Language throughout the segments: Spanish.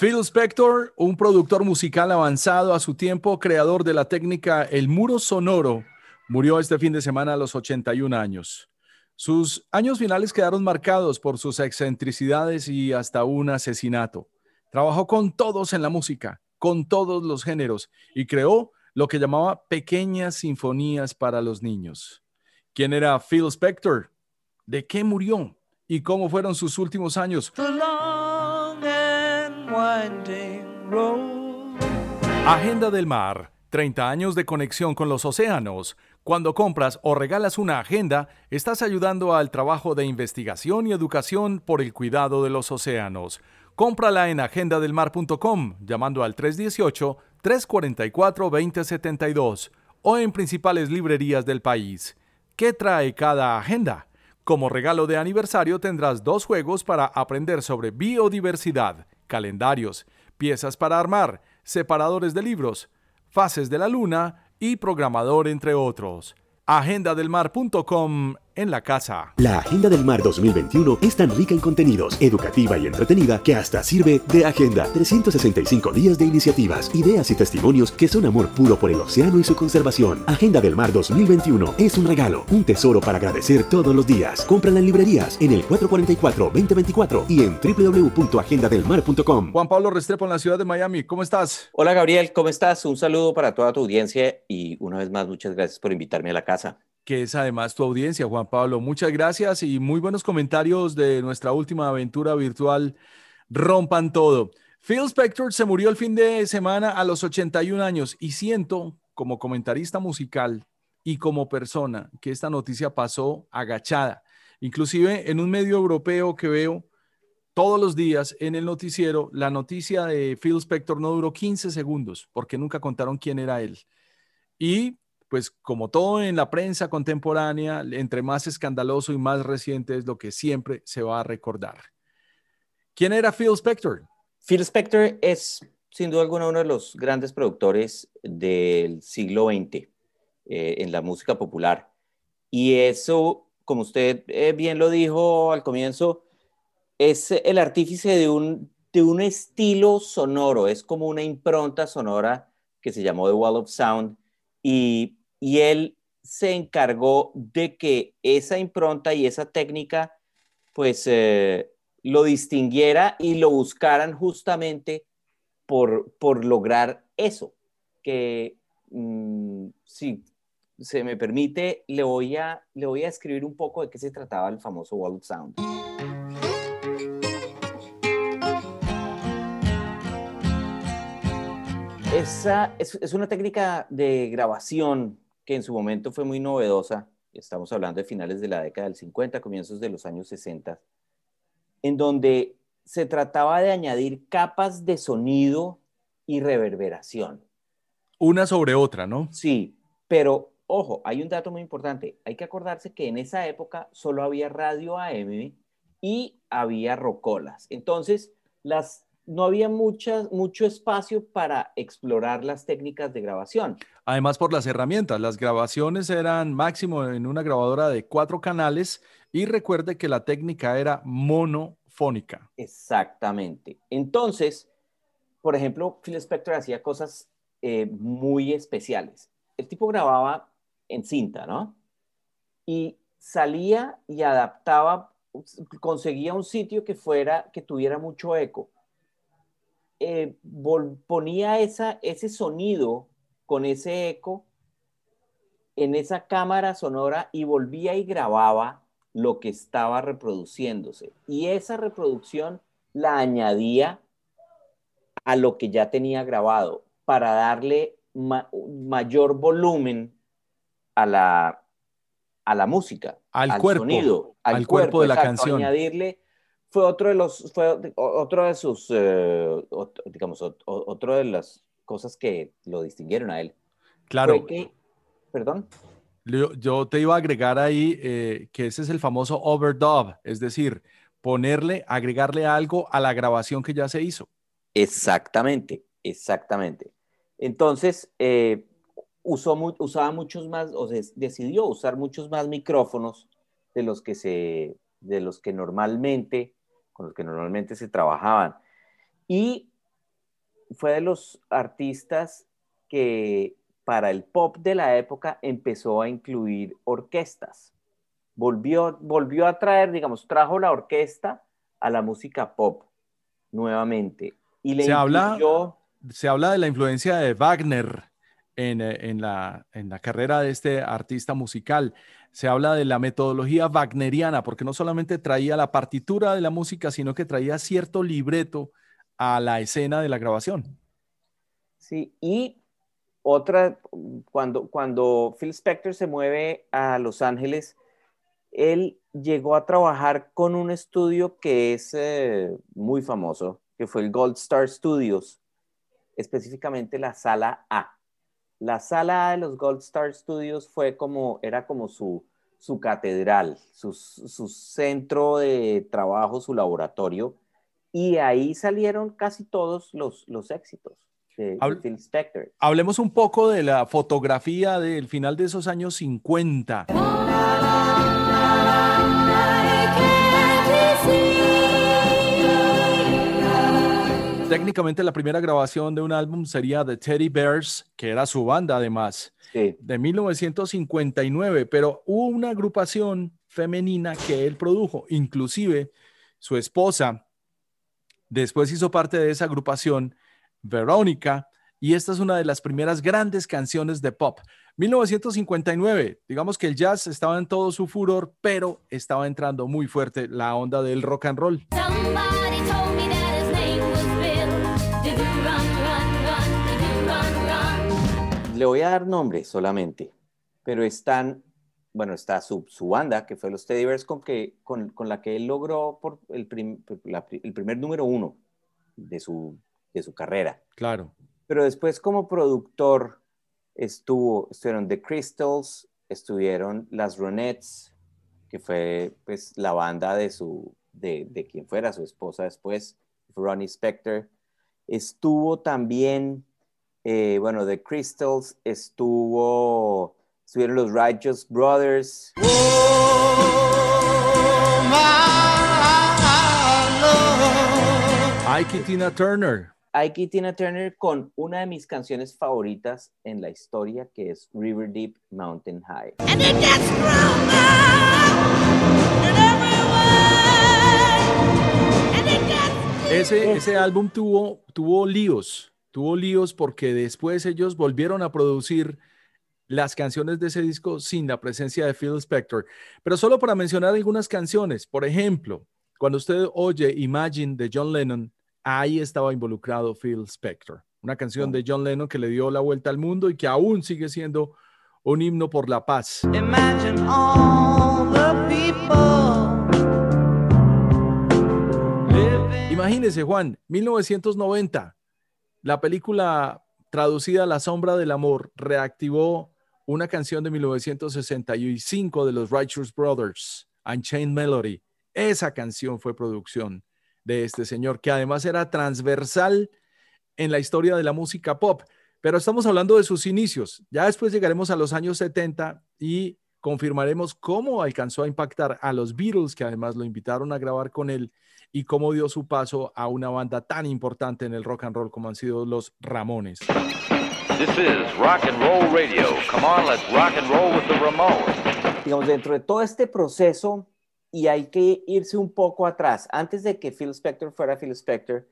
Phil Spector, un productor musical avanzado a su tiempo, creador de la técnica El Muro Sonoro, murió este fin de semana a los 81 años. Sus años finales quedaron marcados por sus excentricidades y hasta un asesinato. Trabajó con todos en la música, con todos los géneros, y creó lo que llamaba pequeñas sinfonías para los niños. ¿Quién era Phil Spector? ¿De qué murió? ¿Y cómo fueron sus últimos años? Agenda del Mar. 30 años de conexión con los océanos. Cuando compras o regalas una agenda, estás ayudando al trabajo de investigación y educación por el cuidado de los océanos. Cómprala en agendadelmar.com llamando al 318-344-2072 o en principales librerías del país. ¿Qué trae cada agenda? Como regalo de aniversario tendrás dos juegos para aprender sobre biodiversidad, calendarios, piezas para armar, separadores de libros, fases de la luna y programador entre otros. agendadelmar.com en la casa. La Agenda del Mar 2021 es tan rica en contenidos, educativa y entretenida que hasta sirve de agenda. 365 días de iniciativas, ideas y testimonios que son amor puro por el océano y su conservación. Agenda del Mar 2021 es un regalo, un tesoro para agradecer todos los días. Cómprala en librerías en el 444-2024 y en www.agendadelmar.com. Juan Pablo Restrepo en la ciudad de Miami, ¿cómo estás? Hola Gabriel, ¿cómo estás? Un saludo para toda tu audiencia y una vez más muchas gracias por invitarme a la casa que es además tu audiencia, Juan Pablo. Muchas gracias y muy buenos comentarios de nuestra última aventura virtual. Rompan todo. Phil Spector se murió el fin de semana a los 81 años y siento, como comentarista musical y como persona, que esta noticia pasó agachada. Inclusive en un medio europeo que veo todos los días en el noticiero, la noticia de Phil Spector no duró 15 segundos porque nunca contaron quién era él. Y pues como todo en la prensa contemporánea, entre más escandaloso y más reciente es lo que siempre se va a recordar. ¿Quién era Phil Spector? Phil Spector es sin duda alguna uno de los grandes productores del siglo XX eh, en la música popular. Y eso, como usted eh, bien lo dijo al comienzo, es el artífice de un, de un estilo sonoro, es como una impronta sonora que se llamó The Wall of Sound. Y y él se encargó de que esa impronta y esa técnica pues eh, lo distinguiera y lo buscaran justamente por, por lograr eso, que mm, si se me permite, le voy, a, le voy a escribir un poco de qué se trataba el famoso Wall Sound. Esa es, es una técnica de grabación que en su momento fue muy novedosa, estamos hablando de finales de la década del 50, comienzos de los años 60, en donde se trataba de añadir capas de sonido y reverberación. Una sobre otra, ¿no? Sí, pero ojo, hay un dato muy importante. Hay que acordarse que en esa época solo había radio AM y había rocolas. Entonces, las no había mucho espacio para explorar las técnicas de grabación. Además por las herramientas, las grabaciones eran máximo en una grabadora de cuatro canales y recuerde que la técnica era monofónica. Exactamente. Entonces, por ejemplo, Phil Spector hacía cosas eh, muy especiales. El tipo grababa en cinta, ¿no? Y salía y adaptaba, conseguía un sitio que fuera, que tuviera mucho eco eh, ponía ese sonido con ese eco en esa cámara sonora y volvía y grababa lo que estaba reproduciéndose. Y esa reproducción la añadía a lo que ya tenía grabado para darle mayor volumen a la, a la música, al, cuerpo, sonido, al, cuerpo, de la canción. Añadirle fue otro de los, fue otro de sus, eh, digamos, otro de las cosas que lo distinguieron a él. Claro. perdón. Yo, te iba a agregar ahí eh, que ese es el famoso overdub, es decir, ponerle, agregarle algo a la grabación que ya se hizo. Exactamente, exactamente. Entonces, eh, usó, usaba muchos más, o sea, decidió usar muchos más micrófonos de los que se, de los que normalmente, con los que normalmente se trabajaban. Y fue de los artistas que para el pop de la época empezó a incluir orquestas. Volvió, volvió a traer, digamos, trajo la orquesta a la música pop nuevamente. Y le se, habla, se habla de la influencia de Wagner en, eh, en, la, en la carrera de este artista musical. Se habla de la metodología wagneriana, porque no solamente traía la partitura de la música, sino que traía cierto libreto a la escena de la grabación. Sí, y otra, cuando, cuando Phil Spector se mueve a Los Ángeles, él llegó a trabajar con un estudio que es eh, muy famoso, que fue el Gold Star Studios, específicamente la sala A. La sala A de los Gold Star Studios fue como, era como su, su catedral, su, su centro de trabajo, su laboratorio, y ahí salieron casi todos los, los éxitos. De, Phil Spector. Hablemos un poco de la fotografía del final de esos años 50. técnicamente la primera grabación de un álbum sería The Teddy Bears, que era su banda además, de 1959, pero hubo una agrupación femenina que él produjo, inclusive su esposa después hizo parte de esa agrupación, Verónica, y esta es una de las primeras grandes canciones de pop. 1959, digamos que el jazz estaba en todo su furor, pero estaba entrando muy fuerte la onda del rock and roll. le voy a dar nombres solamente, pero están, bueno, está su, banda, que fue los Teddy Bears, con, que, con, la que él logró por el, el primer número uno de su, de su carrera. Claro. Pero después como productor estuvo, estuvieron The Crystals, estuvieron las Ronettes, que fue pues la banda de su, de, de quien fuera su esposa después, Ronnie Spector. Estuvo también eh, bueno, The Crystals, estuvo, estuvieron los Righteous Brothers. Ike Tina Turner. Ike Tina Turner con una de mis canciones favoritas en la historia que es River Deep Mountain High. ese, ese álbum tuvo, tuvo líos tuvo líos porque después ellos volvieron a producir las canciones de ese disco sin la presencia de Phil Spector. Pero solo para mencionar algunas canciones, por ejemplo, cuando usted oye Imagine de John Lennon, ahí estaba involucrado Phil Spector, una canción de John Lennon que le dio la vuelta al mundo y que aún sigue siendo un himno por la paz. Imagine all the people. Imagínese, Juan, 1990, la película traducida La sombra del amor reactivó una canción de 1965 de los Righteous Brothers, Unchained Melody. Esa canción fue producción de este señor, que además era transversal en la historia de la música pop. Pero estamos hablando de sus inicios. Ya después llegaremos a los años 70 y confirmaremos cómo alcanzó a impactar a los Beatles, que además lo invitaron a grabar con él y cómo dio su paso a una banda tan importante en el rock and roll como han sido los Ramones. This is rock and roll radio. Come on, let's rock and roll with the Ramones. Digamos, dentro de todo este proceso, y hay que irse un poco atrás, antes de que Phil Spector fuera Phil Spector,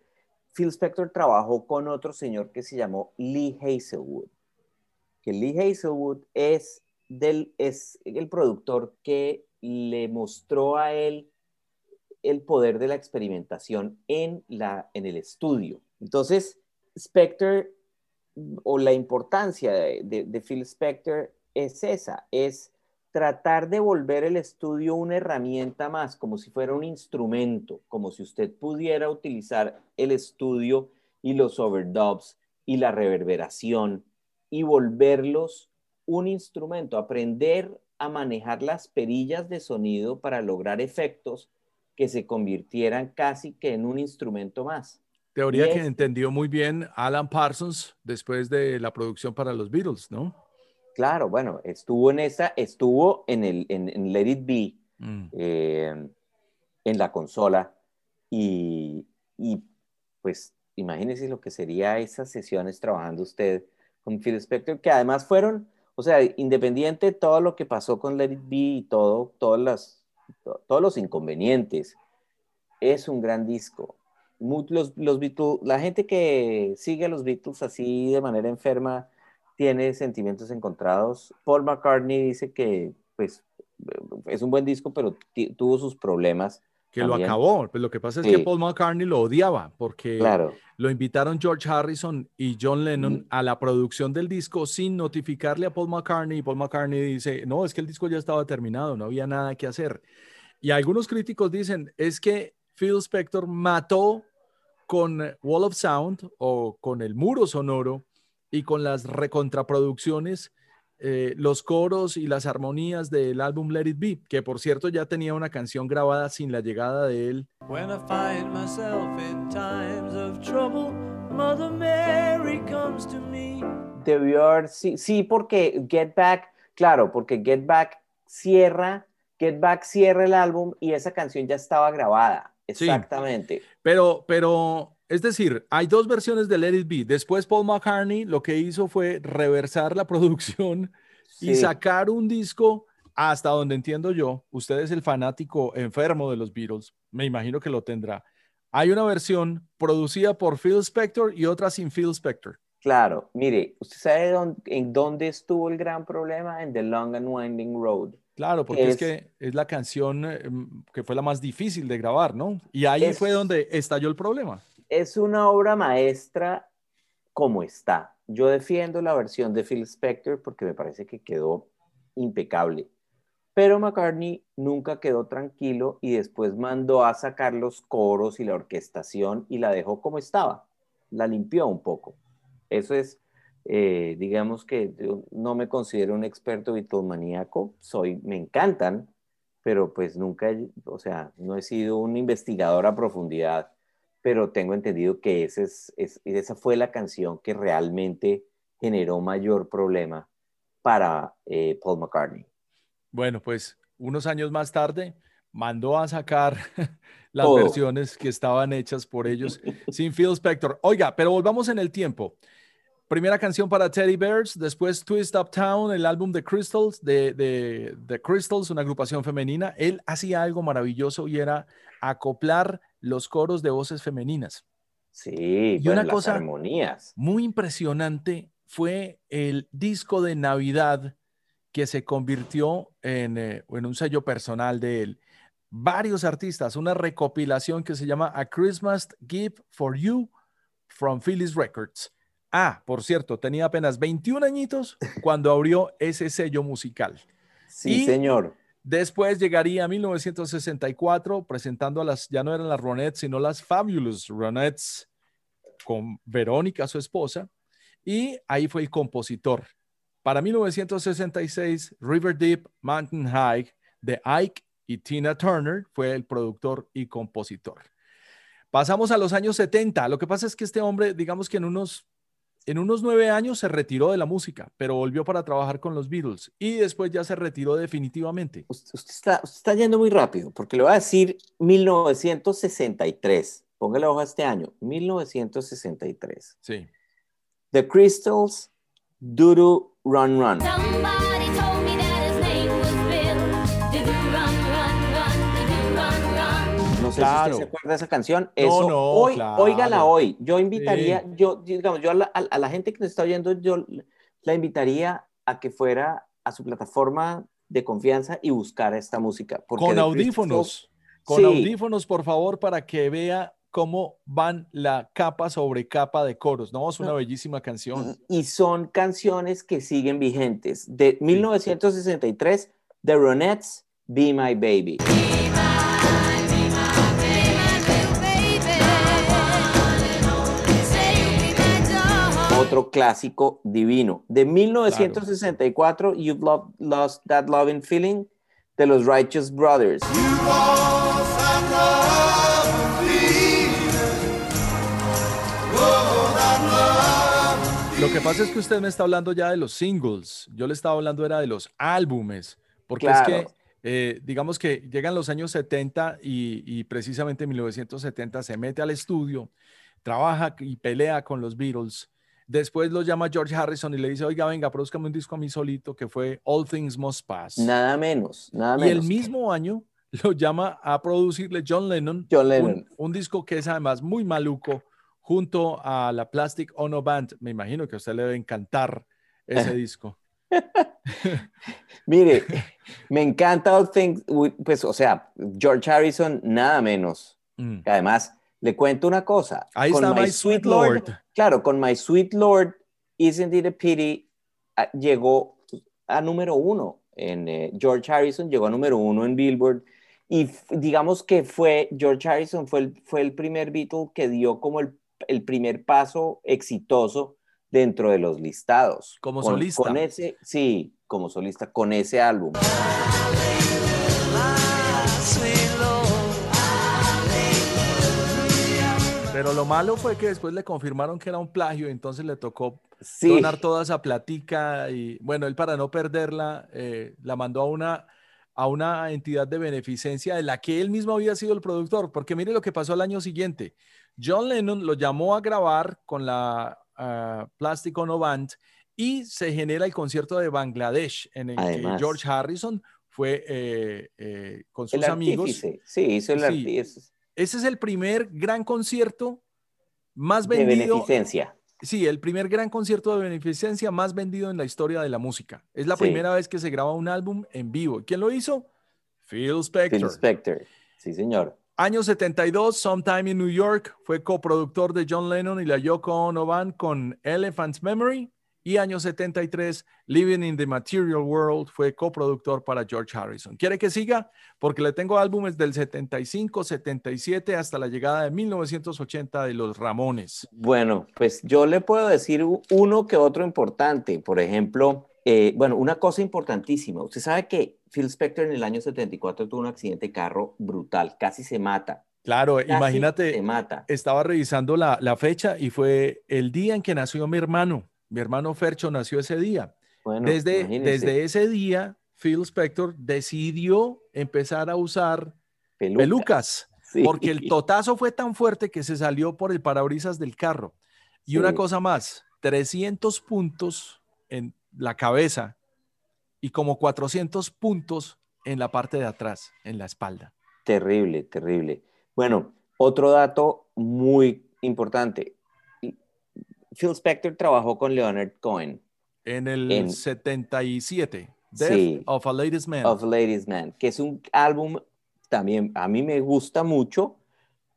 Phil Spector trabajó con otro señor que se llamó Lee Hazelwood. que Lee Hazelwood es, del, es el productor que le mostró a él el poder de la experimentación en, la, en el estudio. Entonces, Spector o la importancia de, Phil Spector es esa, es tratar de volver el estudio una herramienta más, como si fuera un instrumento, como si usted pudiera utilizar el estudio y los overdubs y la reverberación y volverlos un instrumento, aprender a manejar las perillas de sonido para lograr efectos que se convirtieran casi que en un instrumento más. Teoría que entendió muy bien Alan Parsons después de la producción para los Beatles, ¿no? Claro, bueno, estuvo en esa, estuvo en el en, Let It Be, mm. eh, en la consola, y, y, pues imagínese lo que sería esas sesiones trabajando usted con Phil Spector, que además fueron, o sea, independiente de todo lo que pasó con Let It Be y todo, todas las, todos los inconvenientes, es un gran disco los, los Beatles, la gente que sigue a los Beatles así de manera enferma tiene sentimientos encontrados. Paul McCartney dice que pues es un buen disco, pero tuvo sus problemas. Que lo acabó. Pues lo que pasa es que Paul McCartney lo odiaba porque lo invitaron George Harrison y John Lennon a la producción del disco sin notificarle a Paul McCartney. Y Paul McCartney dice, no, es que el disco ya estaba terminado, no había nada que hacer. Y algunos críticos dicen, es que Phil Spector mató con Wall of Sound o con el muro sonoro y con las recontraproducciones, eh, los coros y las armonías del álbum Let It Be, que por cierto ya tenía una canción grabada sin la llegada de él. When I find myself in times of trouble, Mother Mary comes to me. Debió haber, sí, sí, porque Get Back, claro, porque Get Back cierra, Get Back cierra el álbum y esa canción ya estaba grabada. Exactamente. pero, pero, es decir, hay dos versiones de Let It Be. Después Paul McCartney lo que hizo fue reversar la producción y sacar un disco hasta donde entiendo yo. Usted es el fanático enfermo de los Beatles. Me imagino que lo tendrá. Hay una versión producida por Phil Spector y otra sin Phil Spector. Claro, mire, ¿usted sabe en dónde estuvo el gran problema? En The Long and Winding Road. Claro, porque es, que es la canción eh, que fue la más difícil de grabar, ¿no? Y ahí fue donde estalló el problema. Es una obra maestra como está. Yo defiendo la versión de Phil Spector porque me parece que quedó impecable. Pero McCartney nunca quedó tranquilo y después mandó a sacar los coros y la orquestación y la dejó como estaba. La limpió un poco. Eso es eh, digamos que no me considero un experto maníaco, soy, me encantan, pero pues nunca, o sea, no he sido un investigador a profundidad, pero tengo entendido que ese es, esa fue la canción que realmente generó mayor problema para eh, Paul McCartney. Bueno, pues unos años más tarde mandó a sacar las versiones que estaban hechas por ellos sin Phil Spector. Oiga, pero volvamos en el tiempo. Primera canción para Teddy Bears, después Twist Uptown, el álbum de Crystals, de, de, Crystals, una agrupación femenina. Él hacía algo maravilloso y era acoplar los coros de voces femeninas. Sí, y una cosa armonías. muy impresionante fue el disco de Navidad que se convirtió en, eh, en un sello personal de él. Varios artistas, una recopilación que se llama A Christmas Gift for You from Phyllis Records. Ah, por cierto, tenía apenas 21 añitos cuando abrió ese sello musical. Sí, señor. Después llegaría a 1964 presentando a las, ya no eran las Ronettes, sino las Fabulous Ronettes con Verónica, su esposa, y ahí fue el compositor. Para 1966, River Deep Mountain High de Ike y Tina Turner fue el productor y compositor. Pasamos a los años 70. Lo que pasa es que este hombre, digamos que en unos en unos nueve años se retiró de la música, pero volvió para trabajar con los Beatles y después ya se retiró definitivamente. Usted, está, está, yendo muy rápido, porque le voy a decir 1963. Póngale ojo a este año, 1963. Sí. The Crystals, Duru Run Run. Claro. se acuerda de esa canción. Eso, hoy, óigala hoy. Yo invitaría, yo, digamos, yo a la, gente que nos está oyendo, yo la invitaría a que fuera a su plataforma de confianza y buscara esta música. Con audífonos, con audífonos, por favor, para que vea cómo van la capa sobre capa de coros, ¿no? Es una bellísima canción. Y, son canciones que siguen vigentes. De 1963, The Ronettes, Be My Baby. Otro clásico divino. De 1964, You've Lost That Loving Feeling, de los Righteous Brothers. Lo que pasa es que usted me está hablando ya de los singles. Yo le estaba hablando era de los álbumes. Porque es que, eh, digamos que llegan los años 70 y, precisamente en 1970 se mete al estudio, trabaja y pelea con los Beatles. Después lo llama George Harrison y le dice, oiga, venga, produzcame un disco a mí solito que fue All Things Must Pass. Nada menos, nada menos. Y el mismo año lo llama a producirle John Lennon, John Lennon. un disco que es además muy maluco, junto a la Plastic Ono Band. Me imagino que a usted le debe encantar ese disco. Mire, me encanta All Things, pues, o sea, George Harrison, nada menos. Mm. Además, le cuento una cosa. Ahí está My, Sweet Lord. Claro, con My Sweet Lord, Isn't It a Pity, ah, llegó a número uno. En, eh, George Harrison llegó a número uno en Billboard. Y digamos que fue, George Harrison fue el, fue el primer Beatle que dio como el el primer paso exitoso dentro de los listados. Como solista. Con ese, sí, como solista, con ese álbum. Pero lo malo fue que después le confirmaron que era un plagio, entonces le tocó donar toda esa platica y bueno, él para no perderla eh, la mandó a una, a una entidad de beneficencia de la que él mismo había sido el productor, porque mire lo que pasó al año siguiente. John Lennon lo llamó a grabar con la uh, Plastic Ono Band y se genera el concierto de Bangladesh en el que George Harrison fue eh, eh, con sus amigos. Sí, hizo el Ese es el primer gran concierto más vendido. De beneficencia. Sí, el primer gran concierto de beneficencia más vendido en la historia de la música. Es la primera vez que se graba un álbum en vivo. ¿Quién lo hizo? Phil Spector. Phil Spector, sí señor. Año 72, Sometime in New York, fue coproductor de John Lennon y la Yoko Ono Band con Elephant's Memory. Y año 73, Living in the Material World, fue coproductor para George Harrison. ¿Quiere que siga? Porque le tengo álbumes del 75, 77 hasta la llegada de 1980 de los Ramones. Bueno, pues yo le puedo decir uno que otro importante. Por ejemplo, eh, bueno, una cosa importantísima. Usted sabe que Phil Spector en el año 74 tuvo un accidente de carro brutal, casi se mata. Claro, imagínate, se mata. estaba revisando la, fecha y fue el día en que nació mi hermano. Mi hermano Fercho nació ese día. desde, desde ese día, Phil Spector decidió empezar a usar pelucas, porque el totazo fue tan fuerte que se salió por el parabrisas del carro. Y una cosa más, 300 puntos en la cabeza y como 400 puntos en la parte de atrás, en la espalda. Terrible, terrible. Bueno, otro dato muy importante. Phil Spector trabajó con Leonard Cohen. En el 77, Death of a Ladies Man. Of a Ladies Man, que es un álbum también, a mí me gusta mucho,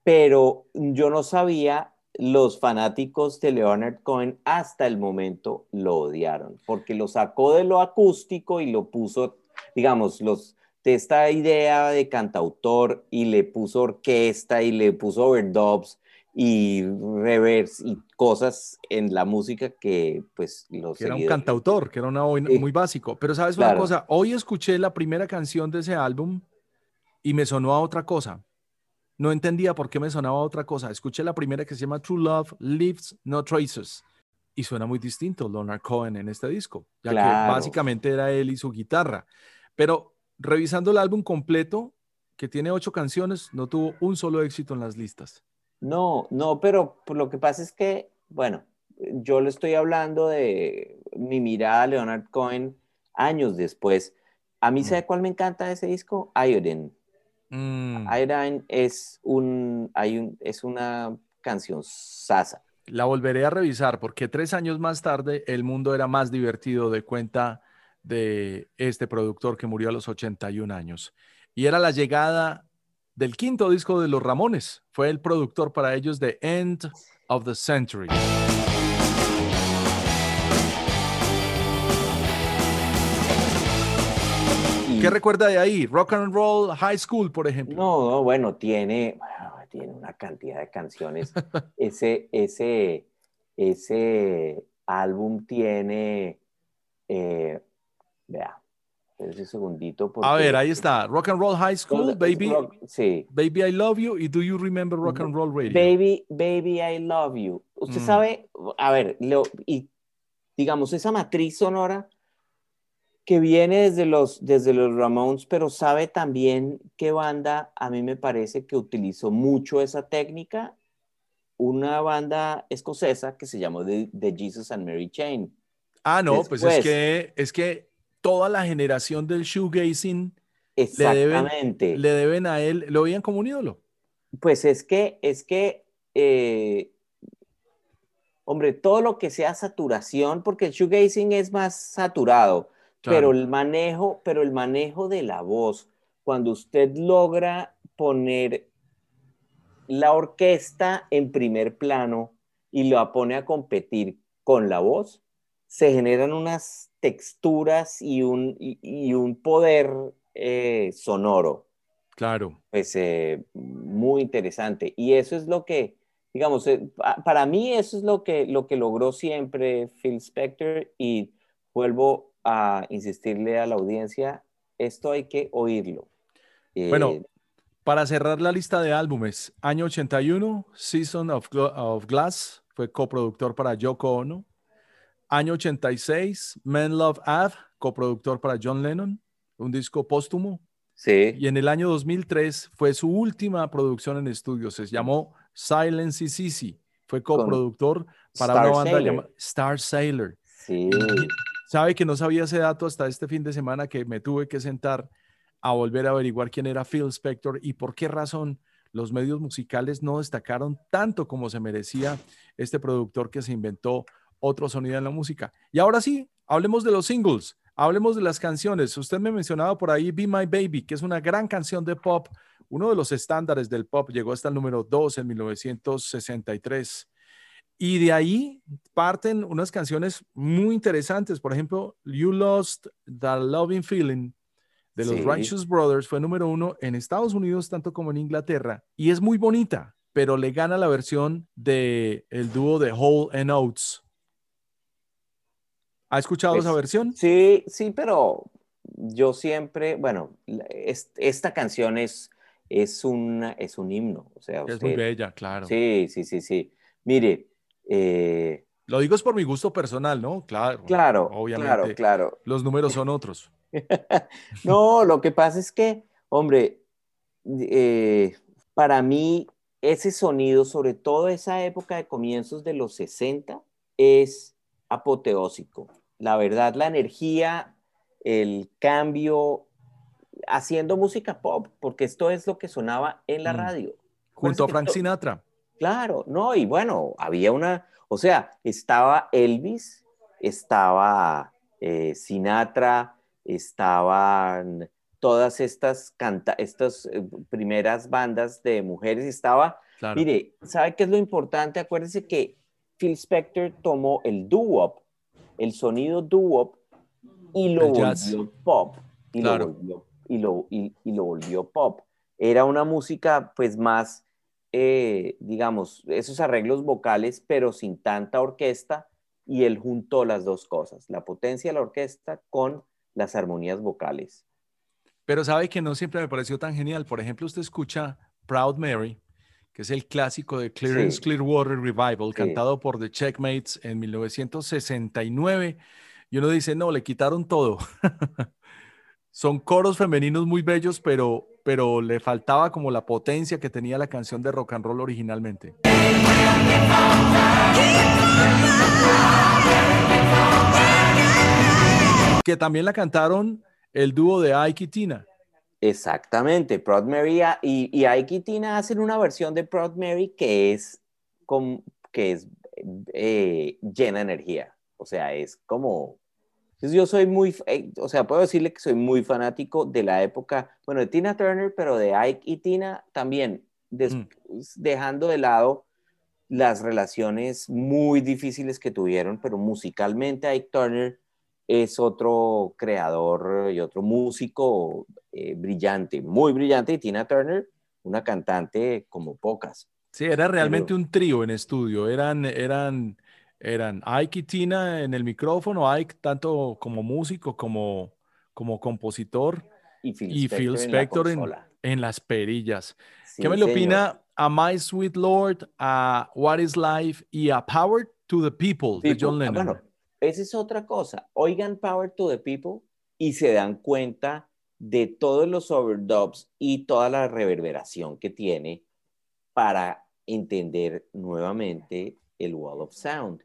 pero yo no sabía los fanáticos de Leonard Cohen hasta el momento lo odiaron, porque lo sacó de lo acústico y lo puso, digamos, los de esta idea de cantautor y le puso orquesta y le puso overdubs y reverse y cosas en la música que pues los que era un cantautor, que era una muy básico, pero sabes una cosa, hoy escuché la primera canción de ese álbum y me sonó a otra cosa no entendía por qué me sonaba otra cosa. Escuché la primera que se llama True Love Leaves No Traces y suena muy distinto Leonard Cohen en este disco, ya que básicamente era él y su guitarra. Pero revisando el álbum completo, que tiene ocho canciones, no tuvo un solo éxito en las listas. No, no, pero lo que pasa es que, bueno, yo le estoy hablando de mi mirada a Leonard Cohen años después. A mí, mm. ¿sabe cuál me encanta de ese disco? Iodine. Mm. es, un, hay un, es una canción sasa. La volveré a revisar porque tres años más tarde el mundo era más divertido de cuenta de este productor que murió a los 81 años. Y era la llegada del quinto disco de los Ramones. Fue el productor para ellos de End of the Century. ¿Qué recuerda de ahí? Rock and Roll High School, por ejemplo. No, bueno, tiene, tiene una cantidad de canciones. ese, ese, ese álbum tiene, eh, vea, ese segundito. A ver, ahí está. Rock and Roll High School, Baby. sí. Baby, I Love You y Do You Remember Rock and Roll Radio? Baby, Baby, I Love You. Usted mm. sabe, a ver, y digamos, esa matriz sonora que viene desde los, desde los Ramones, pero sabe también qué banda a mí me parece que utilizó mucho esa técnica, una banda escocesa que se llamó The, Jesus and Mary Chain. Ah, no, pues es que, es que toda la generación del shoegazing Exactamente. Le, deben, a él, lo veían como un ídolo. Pues es que, es que, eh, hombre, todo lo que sea saturación, porque el shoegazing es más saturado, pero el manejo, pero el manejo de la voz, cuando usted logra poner la orquesta en primer plano y lo pone a competir con la voz, se generan unas texturas y un, y, un poder eh, sonoro. Claro. Pues eh, muy interesante. Y eso es lo que, digamos, eh, para mí eso es lo que, lo que logró siempre Phil Spector y vuelvo a insistirle a la audiencia, esto hay que oírlo. bueno, para cerrar la lista de álbumes, año 81, Season of, Glass, fue coproductor para Yoko Ono. Año 86, Men Love Ave, coproductor para John Lennon, un disco póstumo. Sí. Y en el año 2003 fue su última producción en estudio, se llamó Silence is Easy. Fue coproductor para una banda llamada Star Sailor. Sí. Sabe que no sabía ese dato hasta este fin de semana que me tuve que sentar a volver a averiguar quién era Phil Spector y por qué razón los medios musicales no destacaron tanto como se merecía este productor que se inventó otro sonido en la música. Y ahora sí, hablemos de los singles, hablemos de las canciones. Usted me mencionaba por ahí Be My Baby, que es una gran canción de pop, uno de los estándares del pop, llegó hasta el número 2 en 1963. Y de ahí parten unas canciones muy interesantes. Por ejemplo, You Lost the Loving Feeling de los Righteous Brothers fue número uno en Estados Unidos, tanto como en Inglaterra. Y es muy bonita, pero le gana la versión del el dúo de Hole and Oates. ¿Ha escuchado esa versión? Sí, sí, pero yo siempre, bueno, esta canción es, es, un, es un himno. O sea, es muy bella, claro. Sí, sí, sí, sí. Mire, eh, Lo digo es por mi gusto personal, ¿no? Claro. Claro, obviamente. Claro, claro. Los números son otros. no, lo que pasa es que, hombre, eh, para mí ese sonido, sobre todo esa época de comienzos de los 60, es apoteósico. La verdad, la energía, el cambio, haciendo música pop, porque esto es lo que sonaba en la mm. radio. Junto a Frank Sinatra. Claro, no, y bueno, había una, o sea, estaba Elvis, estaba eh, Sinatra, estaban todas estas, canta estas eh, primeras bandas de mujeres, estaba, mire, ¿sabe qué es lo importante? Acuérdese que Phil Spector tomó el doo-wop, el sonido doo-wop, y lo volvió pop, y, lo volvió, y, lo, y lo volvió pop. Era una música pues más eh, digamos, esos arreglos vocales, pero sin tanta orquesta, y él juntó las dos cosas, la potencia de la orquesta con las armonías vocales. Pero sabe que no siempre me pareció tan genial. Por ejemplo, usted escucha Proud Mary, que es el clásico de Clearance Clearwater Revival, cantado por The Checkmates en 1969, y uno dice, no, le quitaron todo. Son coros femeninos muy bellos, pero, pero le faltaba como la potencia que tenía la canción de rock and roll originalmente. Que también la cantaron el dúo de Ike y Tina. Exactamente, Proud Mary y, y Ike y Tina hacen una versión de Proud Mary que es, que es eh, llena energía. O sea, es como... yo soy muy, eh, o sea, puedo decirle que soy muy fanático de la época, bueno, de Tina Turner, pero de Ike y Tina también, mm. dejando de lado las relaciones muy difíciles que tuvieron, pero musicalmente Ike Turner es otro creador y otro músico eh, brillante, muy brillante, y Tina Turner, una cantante como pocas. Sí, era realmente un trío en estudio, eran, eran, eran Ike y Tina en el micrófono, Ike tanto como músico como, como compositor y Phil, Spector, en, las perillas. ¿Qué me lo opina a My Sweet Lord, a What is Life y a Power to the People, de John ah, Lennon? Esa es otra cosa. Oigan Power to the People y se dan cuenta de todos los overdubs y toda la reverberación que tiene para entender nuevamente el Wall of Sound.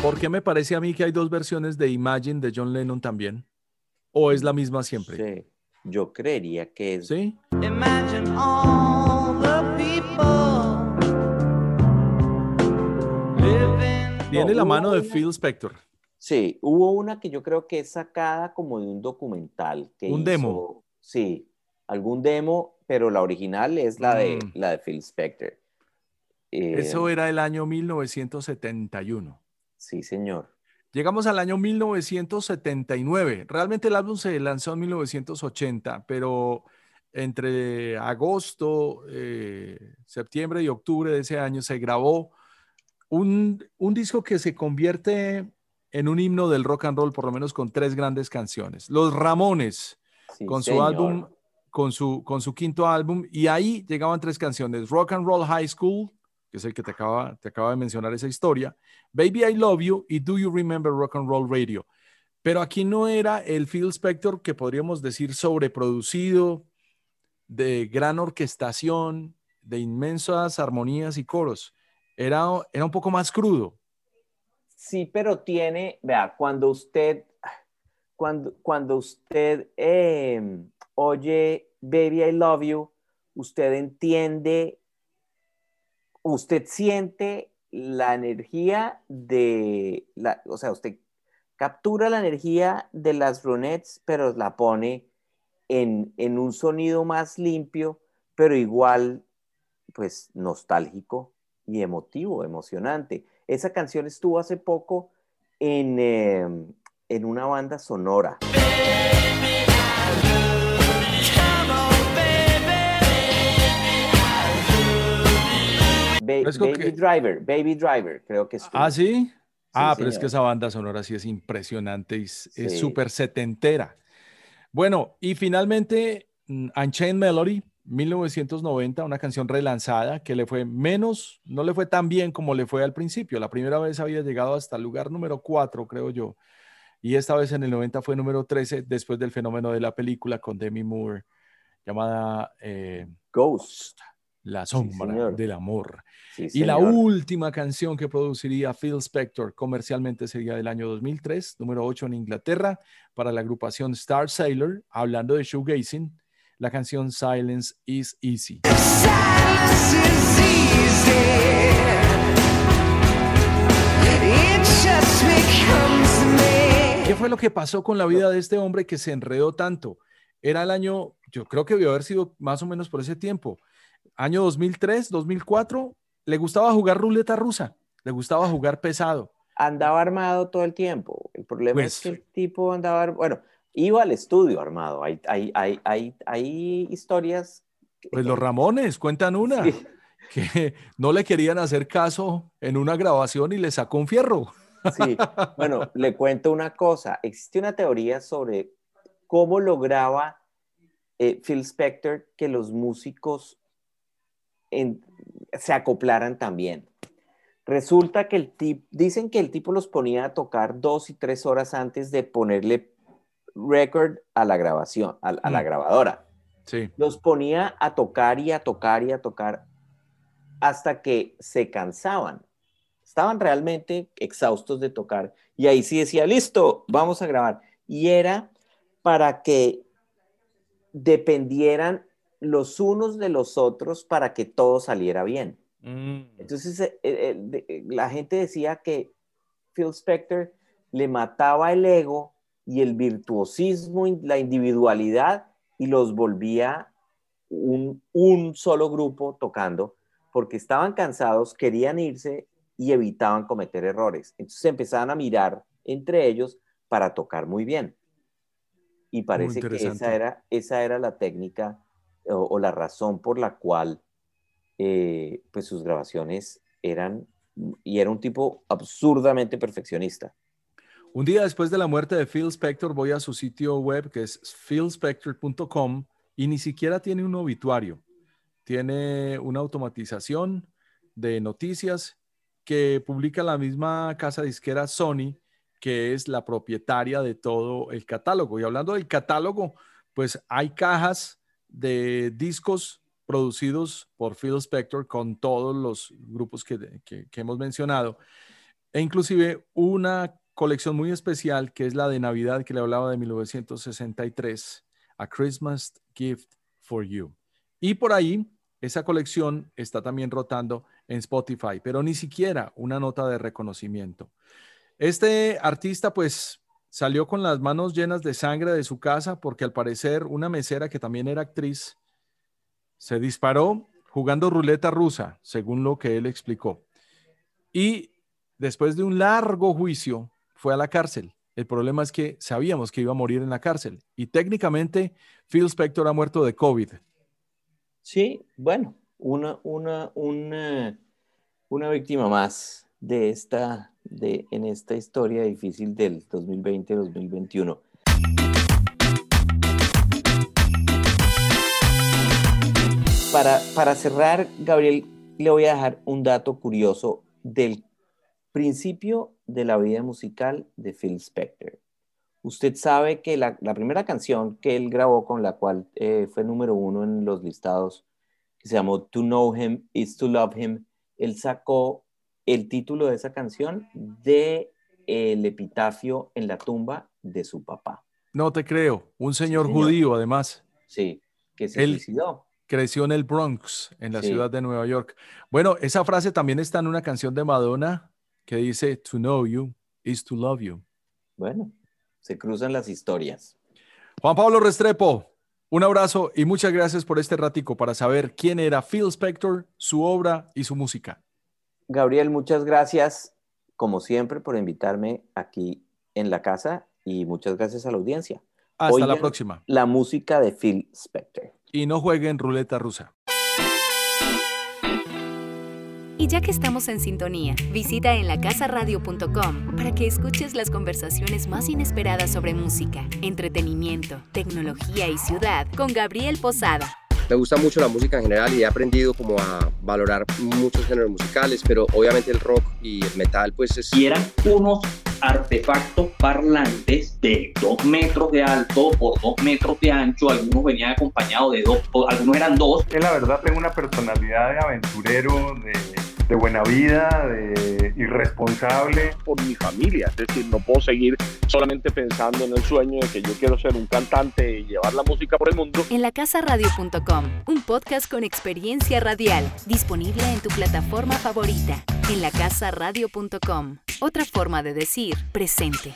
¿Por qué me parece a mí que hay dos versiones de Imagine de John Lennon también? ¿O es la misma siempre? Sí, yo creería que es. Sí. Tiene la mano de Phil Spector. Sí, hubo una que yo creo que es sacada como de un documental. Que un demo. Sí, algún demo, pero la original es la de, mm. la de Phil Spector. Eso eh, era el año 1971. Sí, señor. Llegamos al año 1979. Realmente el álbum se lanzó en 1980, pero entre agosto, eh, septiembre y octubre de ese año se grabó un, disco que se convierte en un himno del rock and roll, por lo menos con tres grandes canciones. Los Ramones, con su álbum, con su, con su quinto álbum, y ahí llegaban tres canciones, Rock and Roll High School, que es el que te acaba, te acaba de mencionar esa historia, Baby I Love You y Do You Remember Rock and Roll Radio. Pero aquí no era el Phil Spector que podríamos decir sobreproducido, de gran orquestación, de inmensas armonías y coros. Era, era un poco más crudo. Sí, pero tiene, vea, cuando usted, cuando, cuando usted em, oye Baby I Love You, usted entiende, usted siente la energía de, la, o sea, usted captura la energía de las brunettes, pero la pone en, un sonido más limpio, pero igual, pues, nostálgico y emotivo, emocionante. Esa canción estuvo hace poco en, em, en una banda sonora. Baby Driver, Baby Driver, creo que es. Ah, sí. ah, pero es que esa banda sonora sí es impresionante y es súper setentera. Bueno, y finalmente, mm, Unchained Melody, 1990, una canción relanzada que le fue menos, no le fue tan bien como le fue al principio. La primera vez había llegado hasta el lugar número 4, creo yo. Y esta vez en el 90 fue número 13 después del fenómeno de la película con Demi Moore llamada eh, Ghost. La sombra del amor. y la última canción que produciría Phil Spector comercialmente sería del año 2003, número 8 en Inglaterra, para la agrupación Star Sailor, hablando de shoegazing, la canción Silence is Easy. ¿Qué fue lo que pasó con la vida de este hombre que se enredó tanto? Era el año, yo creo que debió haber sido más o menos por ese tiempo año 2003, 2004, le gustaba jugar ruleta rusa, le gustaba jugar pesado. Andaba armado todo el tiempo. El problema es pues que el tipo andaba, bueno, iba al estudio armado. Hay, hay, hay, hay, historias. Pues los Ramones, cuentan una, que no le querían hacer caso en una grabación y le sacó un fierro. Sí, bueno, le cuento una cosa. Existe una teoría sobre cómo lograba eh, Phil Spector que los músicos se acoplaran también. Resulta que el tipo, dicen que el tipo los ponía a tocar dos y tres horas antes de ponerle record a la grabación, a, la mm. grabadora. Sí. Los ponía a tocar y a tocar y a tocar hasta que se cansaban. Estaban realmente exhaustos de tocar. Y ahí sí decía, listo, vamos a grabar. Y era para que dependieran los unos de los otros para que todo saliera bien. Mm. Entonces, eh, eh, eh, la gente decía que Phil Spector le mataba el ego y el virtuosismo, la individualidad, y los volvía un, un solo grupo tocando, porque estaban cansados, querían irse y evitaban cometer errores. Entonces empezaban a mirar entre ellos para tocar muy bien. Y parece que esa era, esa era la técnica o, la razón por la cual eh, pues sus grabaciones eran, y era un tipo absurdamente perfeccionista. Un día después de la muerte de Phil Spector, voy a su sitio web que es philspector.com y ni siquiera tiene un obituario. Tiene una automatización de noticias que publica la misma casa disquera Sony, que es la propietaria de todo el catálogo. Y hablando del catálogo, pues hay cajas de discos producidos por Phil Spector con todos los grupos que, hemos mencionado, e inclusive una colección muy especial que es la de Navidad que le hablaba de 1963, A Christmas Gift for You. Y por ahí, esa colección está también rotando en Spotify, pero ni siquiera una nota de reconocimiento. Este artista pues salió con las manos llenas de sangre de su casa porque al parecer una mesera que también era actriz se disparó jugando ruleta rusa, según lo que él explicó. Y después de un largo juicio fue a la cárcel. El problema es que sabíamos que iba a morir en la cárcel y técnicamente Phil Spector ha muerto de COVID. Sí, bueno, una, una, una, una víctima más de esta de, en esta historia difícil del 2020-2021. Para, para cerrar, Gabriel, le voy a dejar un dato curioso del principio de la vida musical de Phil Spector. Usted sabe que la, la primera canción que él grabó con la cual eh, fue número uno en los listados, que se llamó To Know Him is to Love Him, él sacó el título de esa canción de el epitafio en la tumba de su papá. No te creo, un señor, judío además. Sí, que se suicidó. Creció en el Bronx, en la ciudad de Nueva York. Bueno, esa frase también está en una canción de Madonna que dice, To know you is to love you. Bueno, se cruzan las historias. Juan Pablo Restrepo, un abrazo y muchas gracias por este ratico para saber quién era Phil Spector, su obra y su música. Gabriel, muchas gracias, como siempre, por invitarme aquí en la casa y muchas gracias a la audiencia. Hasta la próxima. La música de Phil Spector. Y no jueguen ruleta rusa. Y ya que estamos en sintonía, visita en lacasaradio.com para que escuches las conversaciones más inesperadas sobre música, entretenimiento, tecnología y ciudad con Gabriel Posada me gusta mucho la música en general y he aprendido como a valorar muchos géneros musicales, pero obviamente el rock y el metal pues es... Y eran unos artefactos parlantes de dos metros de alto por dos metros de ancho, algunos venían acompañados de dos, algunos eran dos. Que la verdad tengo una personalidad de aventurero, de de buena vida, de irresponsable. Por mi familia, es decir, no puedo seguir solamente pensando en el sueño de que yo quiero ser un cantante y llevar la música por el mundo. En lacasaradio.com, un podcast con experiencia radial, disponible en tu plataforma favorita. En lacasaradio.com, otra forma de decir presente.